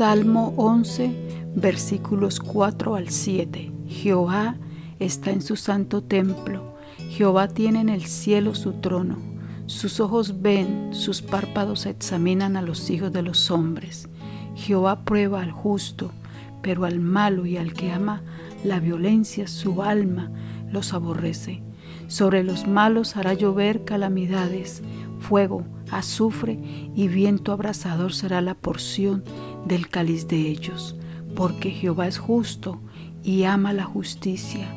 Salmo 11, versículos 4 al 7. Jehová está en su santo templo. Jehová tiene en el cielo su trono. Sus ojos ven, sus párpados examinan a los hijos de los hombres. Jehová prueba al justo, pero al malo y al que ama la violencia su alma los aborrece. Sobre los malos hará llover calamidades, fuego, azufre y viento abrasador será la porción del cáliz de ellos, porque Jehová es justo y ama la justicia.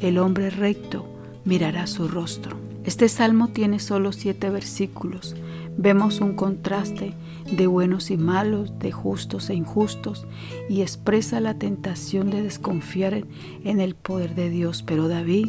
El hombre recto mirará su rostro. Este salmo tiene solo siete versículos. Vemos un contraste de buenos y malos, de justos e injustos, y expresa la tentación de desconfiar en el poder de Dios. Pero David,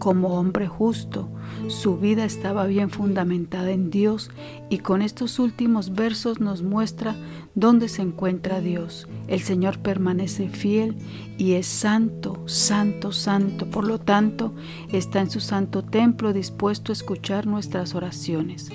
como hombre justo, su vida estaba bien fundamentada en Dios y con estos últimos versos nos muestra dónde se encuentra Dios. El Señor permanece fiel y es santo, santo, santo. Por lo tanto, está en su santo templo dispuesto a escuchar nuestras oraciones.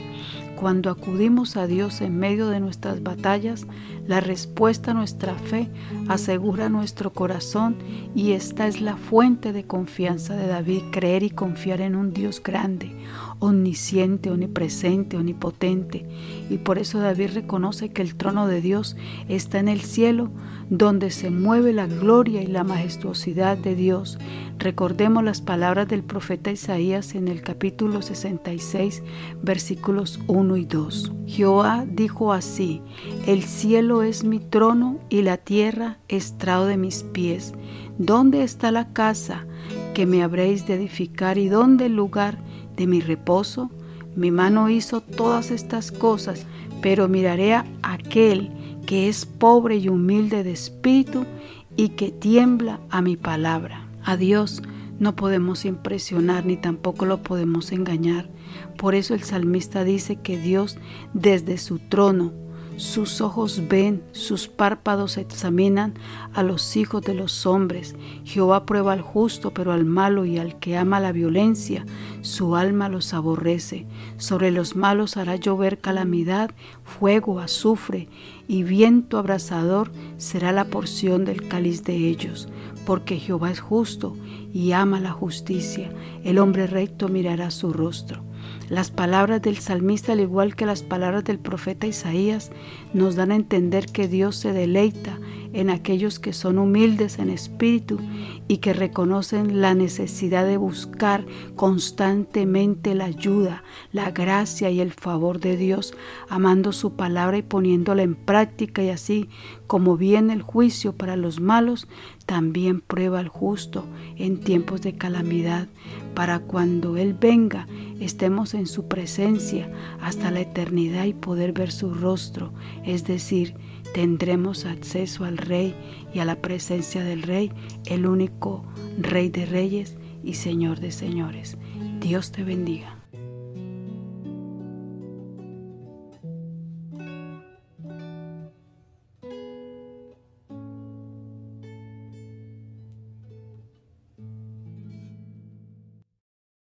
Cuando acudimos a Dios en medio de nuestras batallas, la respuesta a nuestra fe asegura nuestro corazón y esta es la fuente de confianza de David, creer y confiar en un Dios grande, omnisciente, omnipresente, omnipotente. Y por eso David reconoce que el trono de Dios está en el cielo, donde se mueve la gloria y la majestuosidad de Dios. Recordemos las palabras del profeta Isaías en el capítulo 66, versículos 1 y 2. Jehová dijo así, el cielo es mi trono y la tierra estrado de mis pies. ¿Dónde está la casa que me habréis de edificar y dónde el lugar de mi reposo? Mi mano hizo todas estas cosas, pero miraré a aquel que es pobre y humilde de espíritu y que tiembla a mi palabra. A Dios no podemos impresionar ni tampoco lo podemos engañar. Por eso el salmista dice que Dios desde su trono sus ojos ven, sus párpados examinan a los hijos de los hombres. Jehová prueba al justo, pero al malo y al que ama la violencia, su alma los aborrece. Sobre los malos hará llover calamidad, fuego, azufre y viento abrasador será la porción del cáliz de ellos. Porque Jehová es justo y ama la justicia. El hombre recto mirará su rostro. Las palabras del salmista, al igual que las palabras del profeta Isaías, nos dan a entender que Dios se deleita en aquellos que son humildes en espíritu y que reconocen la necesidad de buscar constantemente la ayuda, la gracia y el favor de Dios, amando su palabra y poniéndola en práctica y así como viene el juicio para los malos, también prueba al justo en tiempos de calamidad, para cuando Él venga estemos en su presencia hasta la eternidad y poder ver su rostro, es decir, tendremos acceso al Rey y a la presencia del Rey, el único Rey de Reyes y Señor de Señores. Dios te bendiga.